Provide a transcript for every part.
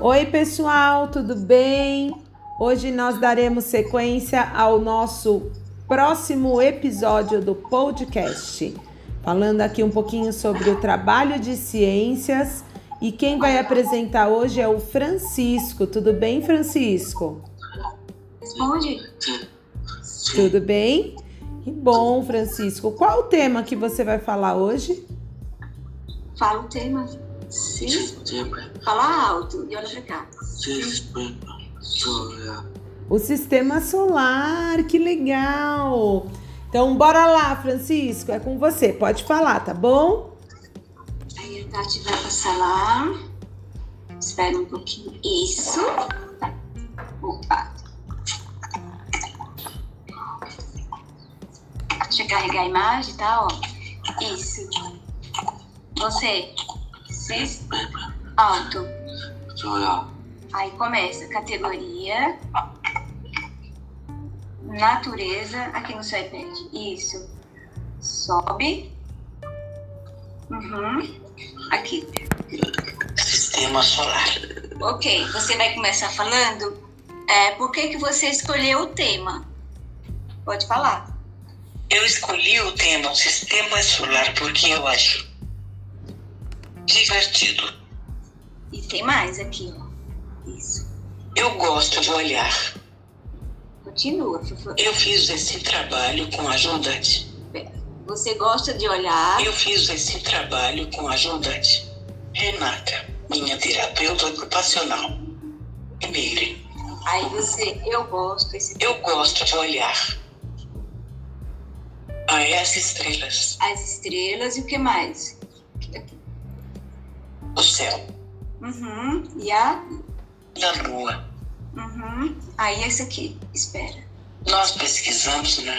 Oi, pessoal, tudo bem? Hoje nós daremos sequência ao nosso próximo episódio do podcast, falando aqui um pouquinho sobre o trabalho de ciências. E quem vai apresentar hoje é o Francisco. Tudo bem, Francisco? Responde. Tudo bem? Que bom, Francisco. Qual o tema que você vai falar hoje? Fala o tema. Sim. Sistema Fala alto e olha pra cá. sistema solar. O sistema solar, que legal! Então, bora lá, Francisco, é com você. Pode falar, tá bom? Aí a Tati vai passar lá. Espera um pouquinho. Isso. Opa. Deixa eu carregar a imagem, tá? Ó. Isso. Você. Alto. Aí começa categoria, natureza, aqui no seu iPad. Isso. Sobe. Uhum. Aqui. Sistema solar. Ok, você vai começar falando é, por que, que você escolheu o tema. Pode falar. Eu escolhi o tema sistema solar porque eu acho divertido. E tem mais aqui, ó. Isso. Eu gosto de olhar. Continua, Fufu. Eu fiz esse trabalho com ajudante. Você gosta de olhar. Eu fiz esse trabalho com ajudante. Renata, minha terapeuta ocupacional. Primeiro, Aí você, eu gosto. Esse, eu gosto de olhar a essas estrelas, as estrelas e o que mais? o céu, Uhum. E a. da lua. Uhum. Aí esse aqui. Espera. Nós pesquisamos na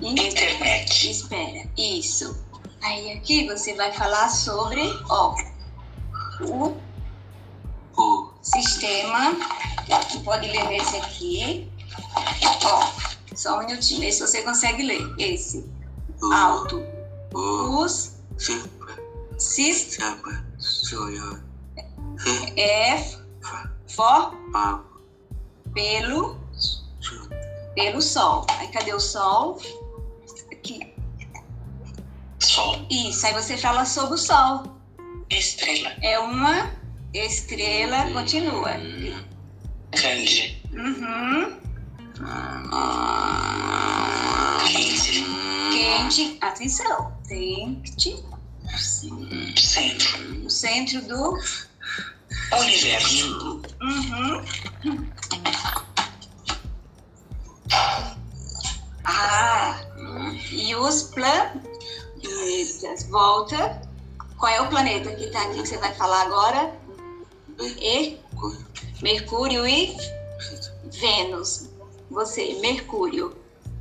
E internet. Espera, isso. Aí aqui você vai falar sobre, ó, o O sistema. Tu pode ler nesse aqui. Ó, só um minutinho, se você consegue ler. Esse. Alto. o Os sistema sis solar. é A pelo pelo sol. Aí cadê o sol? Aqui. sol, Isso. Aí você fala sobre o sol. estrela É uma estrela. Continua. grande, Uhum. quente, Quente. Atenção. Quente. Centro, No centro do. universo, Uhum. Ah. E os planetas. Volta. Qual é o planeta que tá aqui que você vai falar agora? E Mercúrio e Vênus. Você, Mercúrio.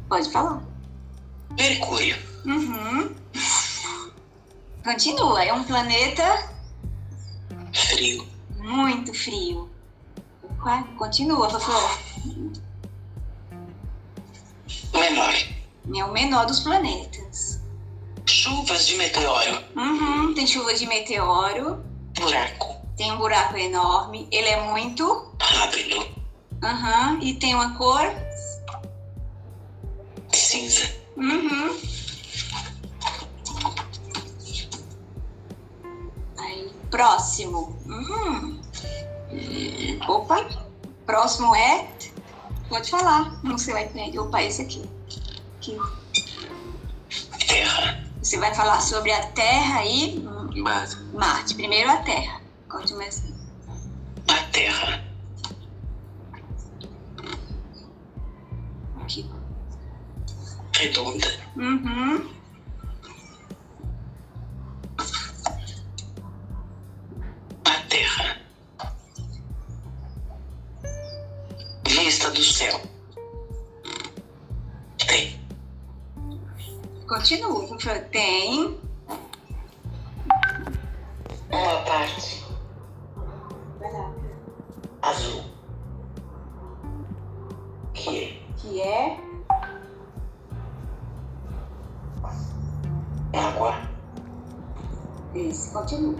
Pode falar. Mercúrio, Uhum. Continua. É um planeta frio, muito frio. Continua, Fafô. menor, É o menor dos planetas. chuvas de meteoro, Uhum. Tem chuva de meteoro. buraco, Tem um buraco enorme. Ele é muito. rápido, Uhum. E tem uma cor. cinza, Uhum. Próximo. Uhum. Opa. Próximo é. Pode falar. Não sei, vai aprender. Opa, esse aqui. aqui. terra, Você vai falar sobre a Terra e base, Marte. Primeiro a Terra. Conte mais. a terra, Aqui. redonda, Uhum. Parte azul, que Que é. é água, Esse. Continua.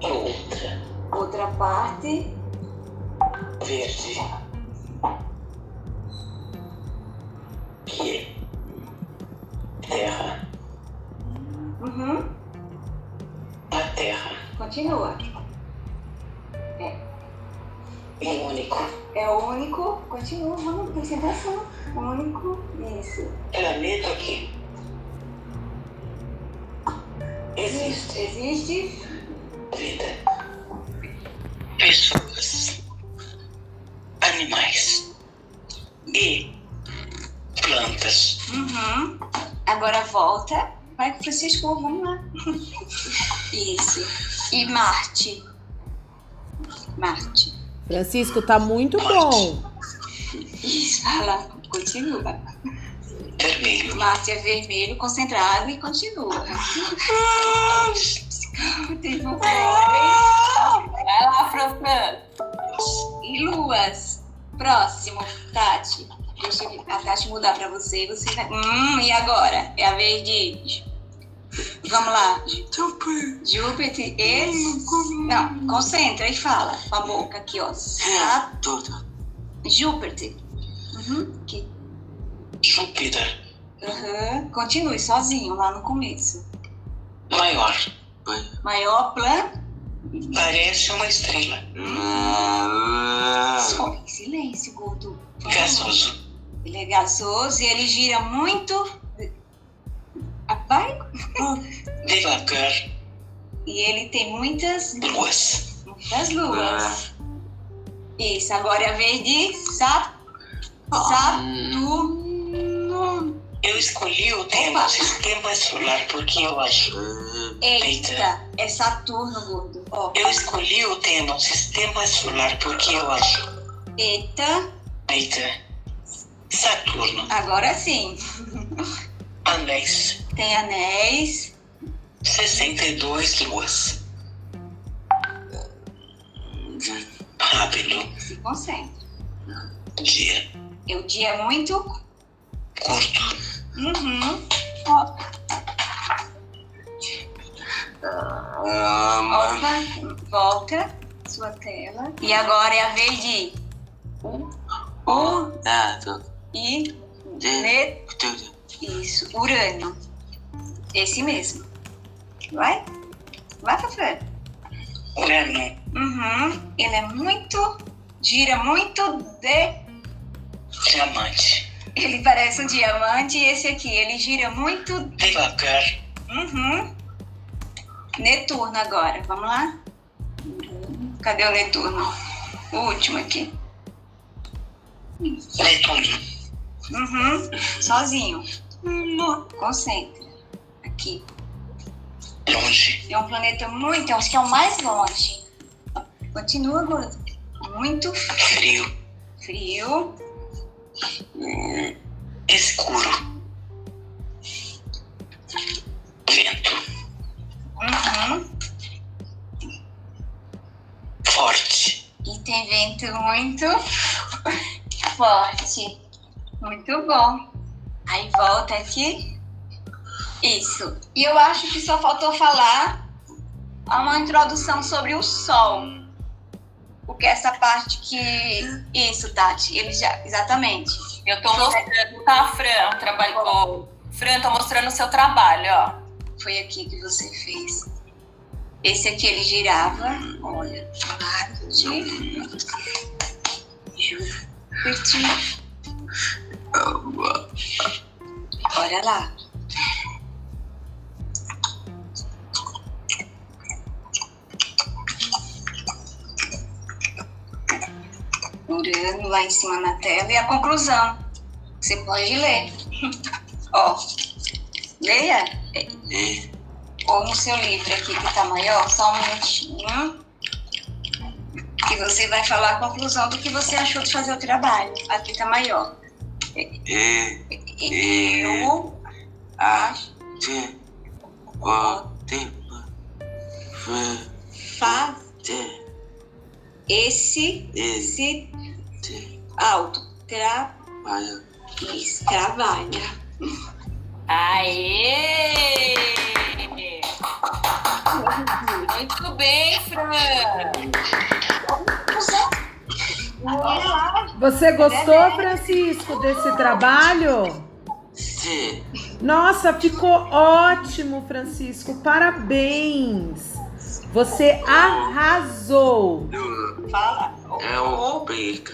e outra Outra parte. Verde. Que é terra. Uhum. Continua. É único. É o único. Continua, vamos, concentração. Único. Isso. Planeta que existe Existe. vida. Pessoas. Animais. E plantas. Uhum. Agora volta. Vai com o Francisco, vamos lá. Isso. E Marte. Marte. Francisco, tá muito bom. Lá. Continua. Vermelho. Marte é vermelho, concentrado e continua. Um Vai lá, Fran Fran. E luas. Próximo, Tati. Deixa eu- a Tati mudar pra você. Você vai. Hum, e agora? É a vez de. Vamos lá. Júpiter e. Não, concentra e fala com a boca aqui, ó. Sa- Tudo. Júpiter. Uhum. Aqui. Júpiter. Uhum. Continue sozinho lá no começo. Maior. Maior plan. Parece uma estrela. Só em silêncio, gordo. Gasoso. Ele é gasoso e ele gira muito. Vai. Devagar. E ele tem muitas, Luas. muitas luas. Isso, agora é a vez de Sa- Saturno. Eu escolhi o tema Opa. sistema solar porque eu acho. Eita, é Saturno, gordo. Ó, Eu escolhi o tema sistema solar porque eu acho. eita, Eita. Saturno. agora sim. Anéis. Tem anéis. 62 luas. Rápido. Se concentra. Dia. E o dia é muito. Curto. Uhum. Ó, Opa, volta sua tela. E agora é a vez de U e Ne- Isso, Urânio. Esse mesmo. Vai? Vai, Fafé. Urano. Uhum. Ele é muito. Gira muito de. Diamante. Ele parece um diamante e esse aqui, ele gira muito. Devagar. Uhum. Netuno agora, vamos lá? Cadê o Netuno? O último aqui. Netuno. Uhum. Sozinho. Concentra. Aqui. Longe. É um planeta muito, acho que é o mais longe. Continua. Muito Frio. frio. Escuro. Vento. Uhum. Forte. E tem vento muito forte. Muito bom. Aí volta aqui. Isso. E eu acho que só faltou falar uma introdução sobre o Sol. Porque essa parte que. Isso, Tati. Ele já. Exatamente. Eu tô mostrando, tá, Fran? O trabalho. Ô, Fran, tô mostrando o seu trabalho, ó. Foi aqui que você fez. Esse aqui ele girava. Olha. Marte. Júpiter. Olha lá. Lá em cima na tela e a conclusão. Você pode ler. Ó, leia. Ou no seu livro aqui que tá maior, só um minutinho. E você vai falar a conclusão do que você achou de fazer o trabalho. Aqui tá maior. Eu acho faz esse, esse se auto trabalha. trabalha. Aê! Muito bem, Fran! Você gostou, Francisco, desse trabalho? Sim. Nossa, ficou ótimo, Francisco. Parabéns. Você arrasou. Fala. É o pica.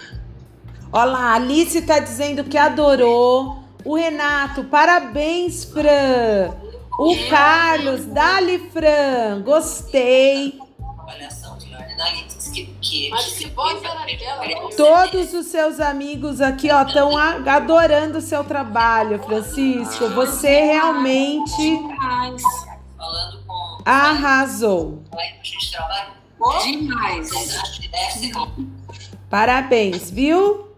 Olha lá, a Alice tá dizendo que adorou. O Renato, parabéns, Fran. O Carlos, dali, Fran. Gostei. Todos os seus amigos aqui, ó, estão adorando o seu trabalho, Francisco. Você realmente arrasou. a trabalho, Demais. vocês acham que deve ser Parabéns, viu?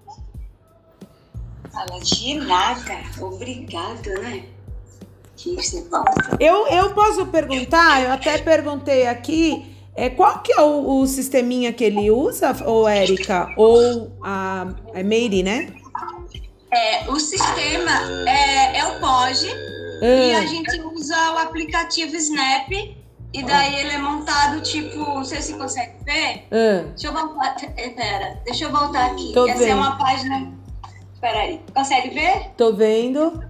Fala de nada. Obrigado, né? É bom. Eu, eu posso perguntar, eu até perguntei aqui, é, qual que é o, o sisteminha que ele usa, ou Érica? Ou a, a Meire, né? É, o sistema é, é o POG e a Ah, gente usa o aplicativo Snap e daí ele é montado tipo, não sei se consegue ver. ah, Deixa eu voltar, é, pera, deixa eu voltar aqui. Tô Essa é vendo. uma página, espera aí, consegue ver? tô vendo.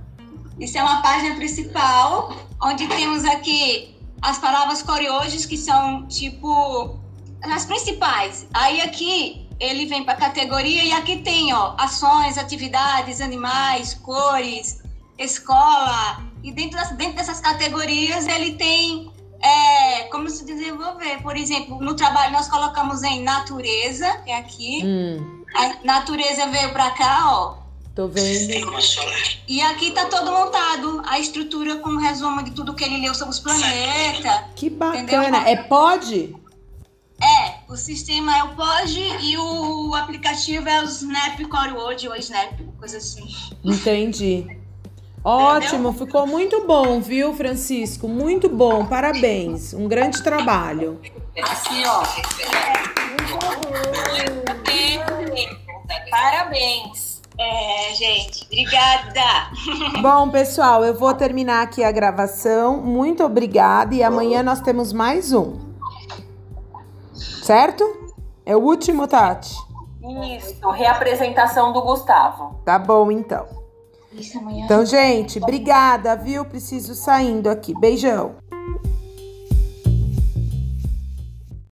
Isso é uma página principal, onde temos aqui as palavras coriojos, que são tipo as principais. Aí aqui ele vem para categoria e aqui tem ó, ações, atividades, animais, cores, escola. E dentro, das- dentro dessas categorias ele tem é, como se desenvolver. Por exemplo, no trabalho nós colocamos em natureza, que é aqui. Hum, A natureza veio para cá, ó. tô vendo. E aqui tá todo montado, a estrutura com um resumo de tudo que ele leu sobre os planetas. Que bacana. Entendeu? É pod? É, o sistema é o POD e o aplicativo é o Snap CoreWord ou Snap, coisa assim. Entendi. Ótimo, ficou muito bom, viu, Francisco? Muito bom, parabéns. Um grande trabalho. Aqui, ó. Parabéns. É, gente, obrigada. Bom, pessoal, eu vou terminar aqui a gravação. Muito obrigada e amanhã nós temos mais um. Certo? É o último, Tati? Isso, reapresentação do Gustavo. Tá bom, então. Então, gente, obrigada, viu? Preciso saindo aqui. Beijão.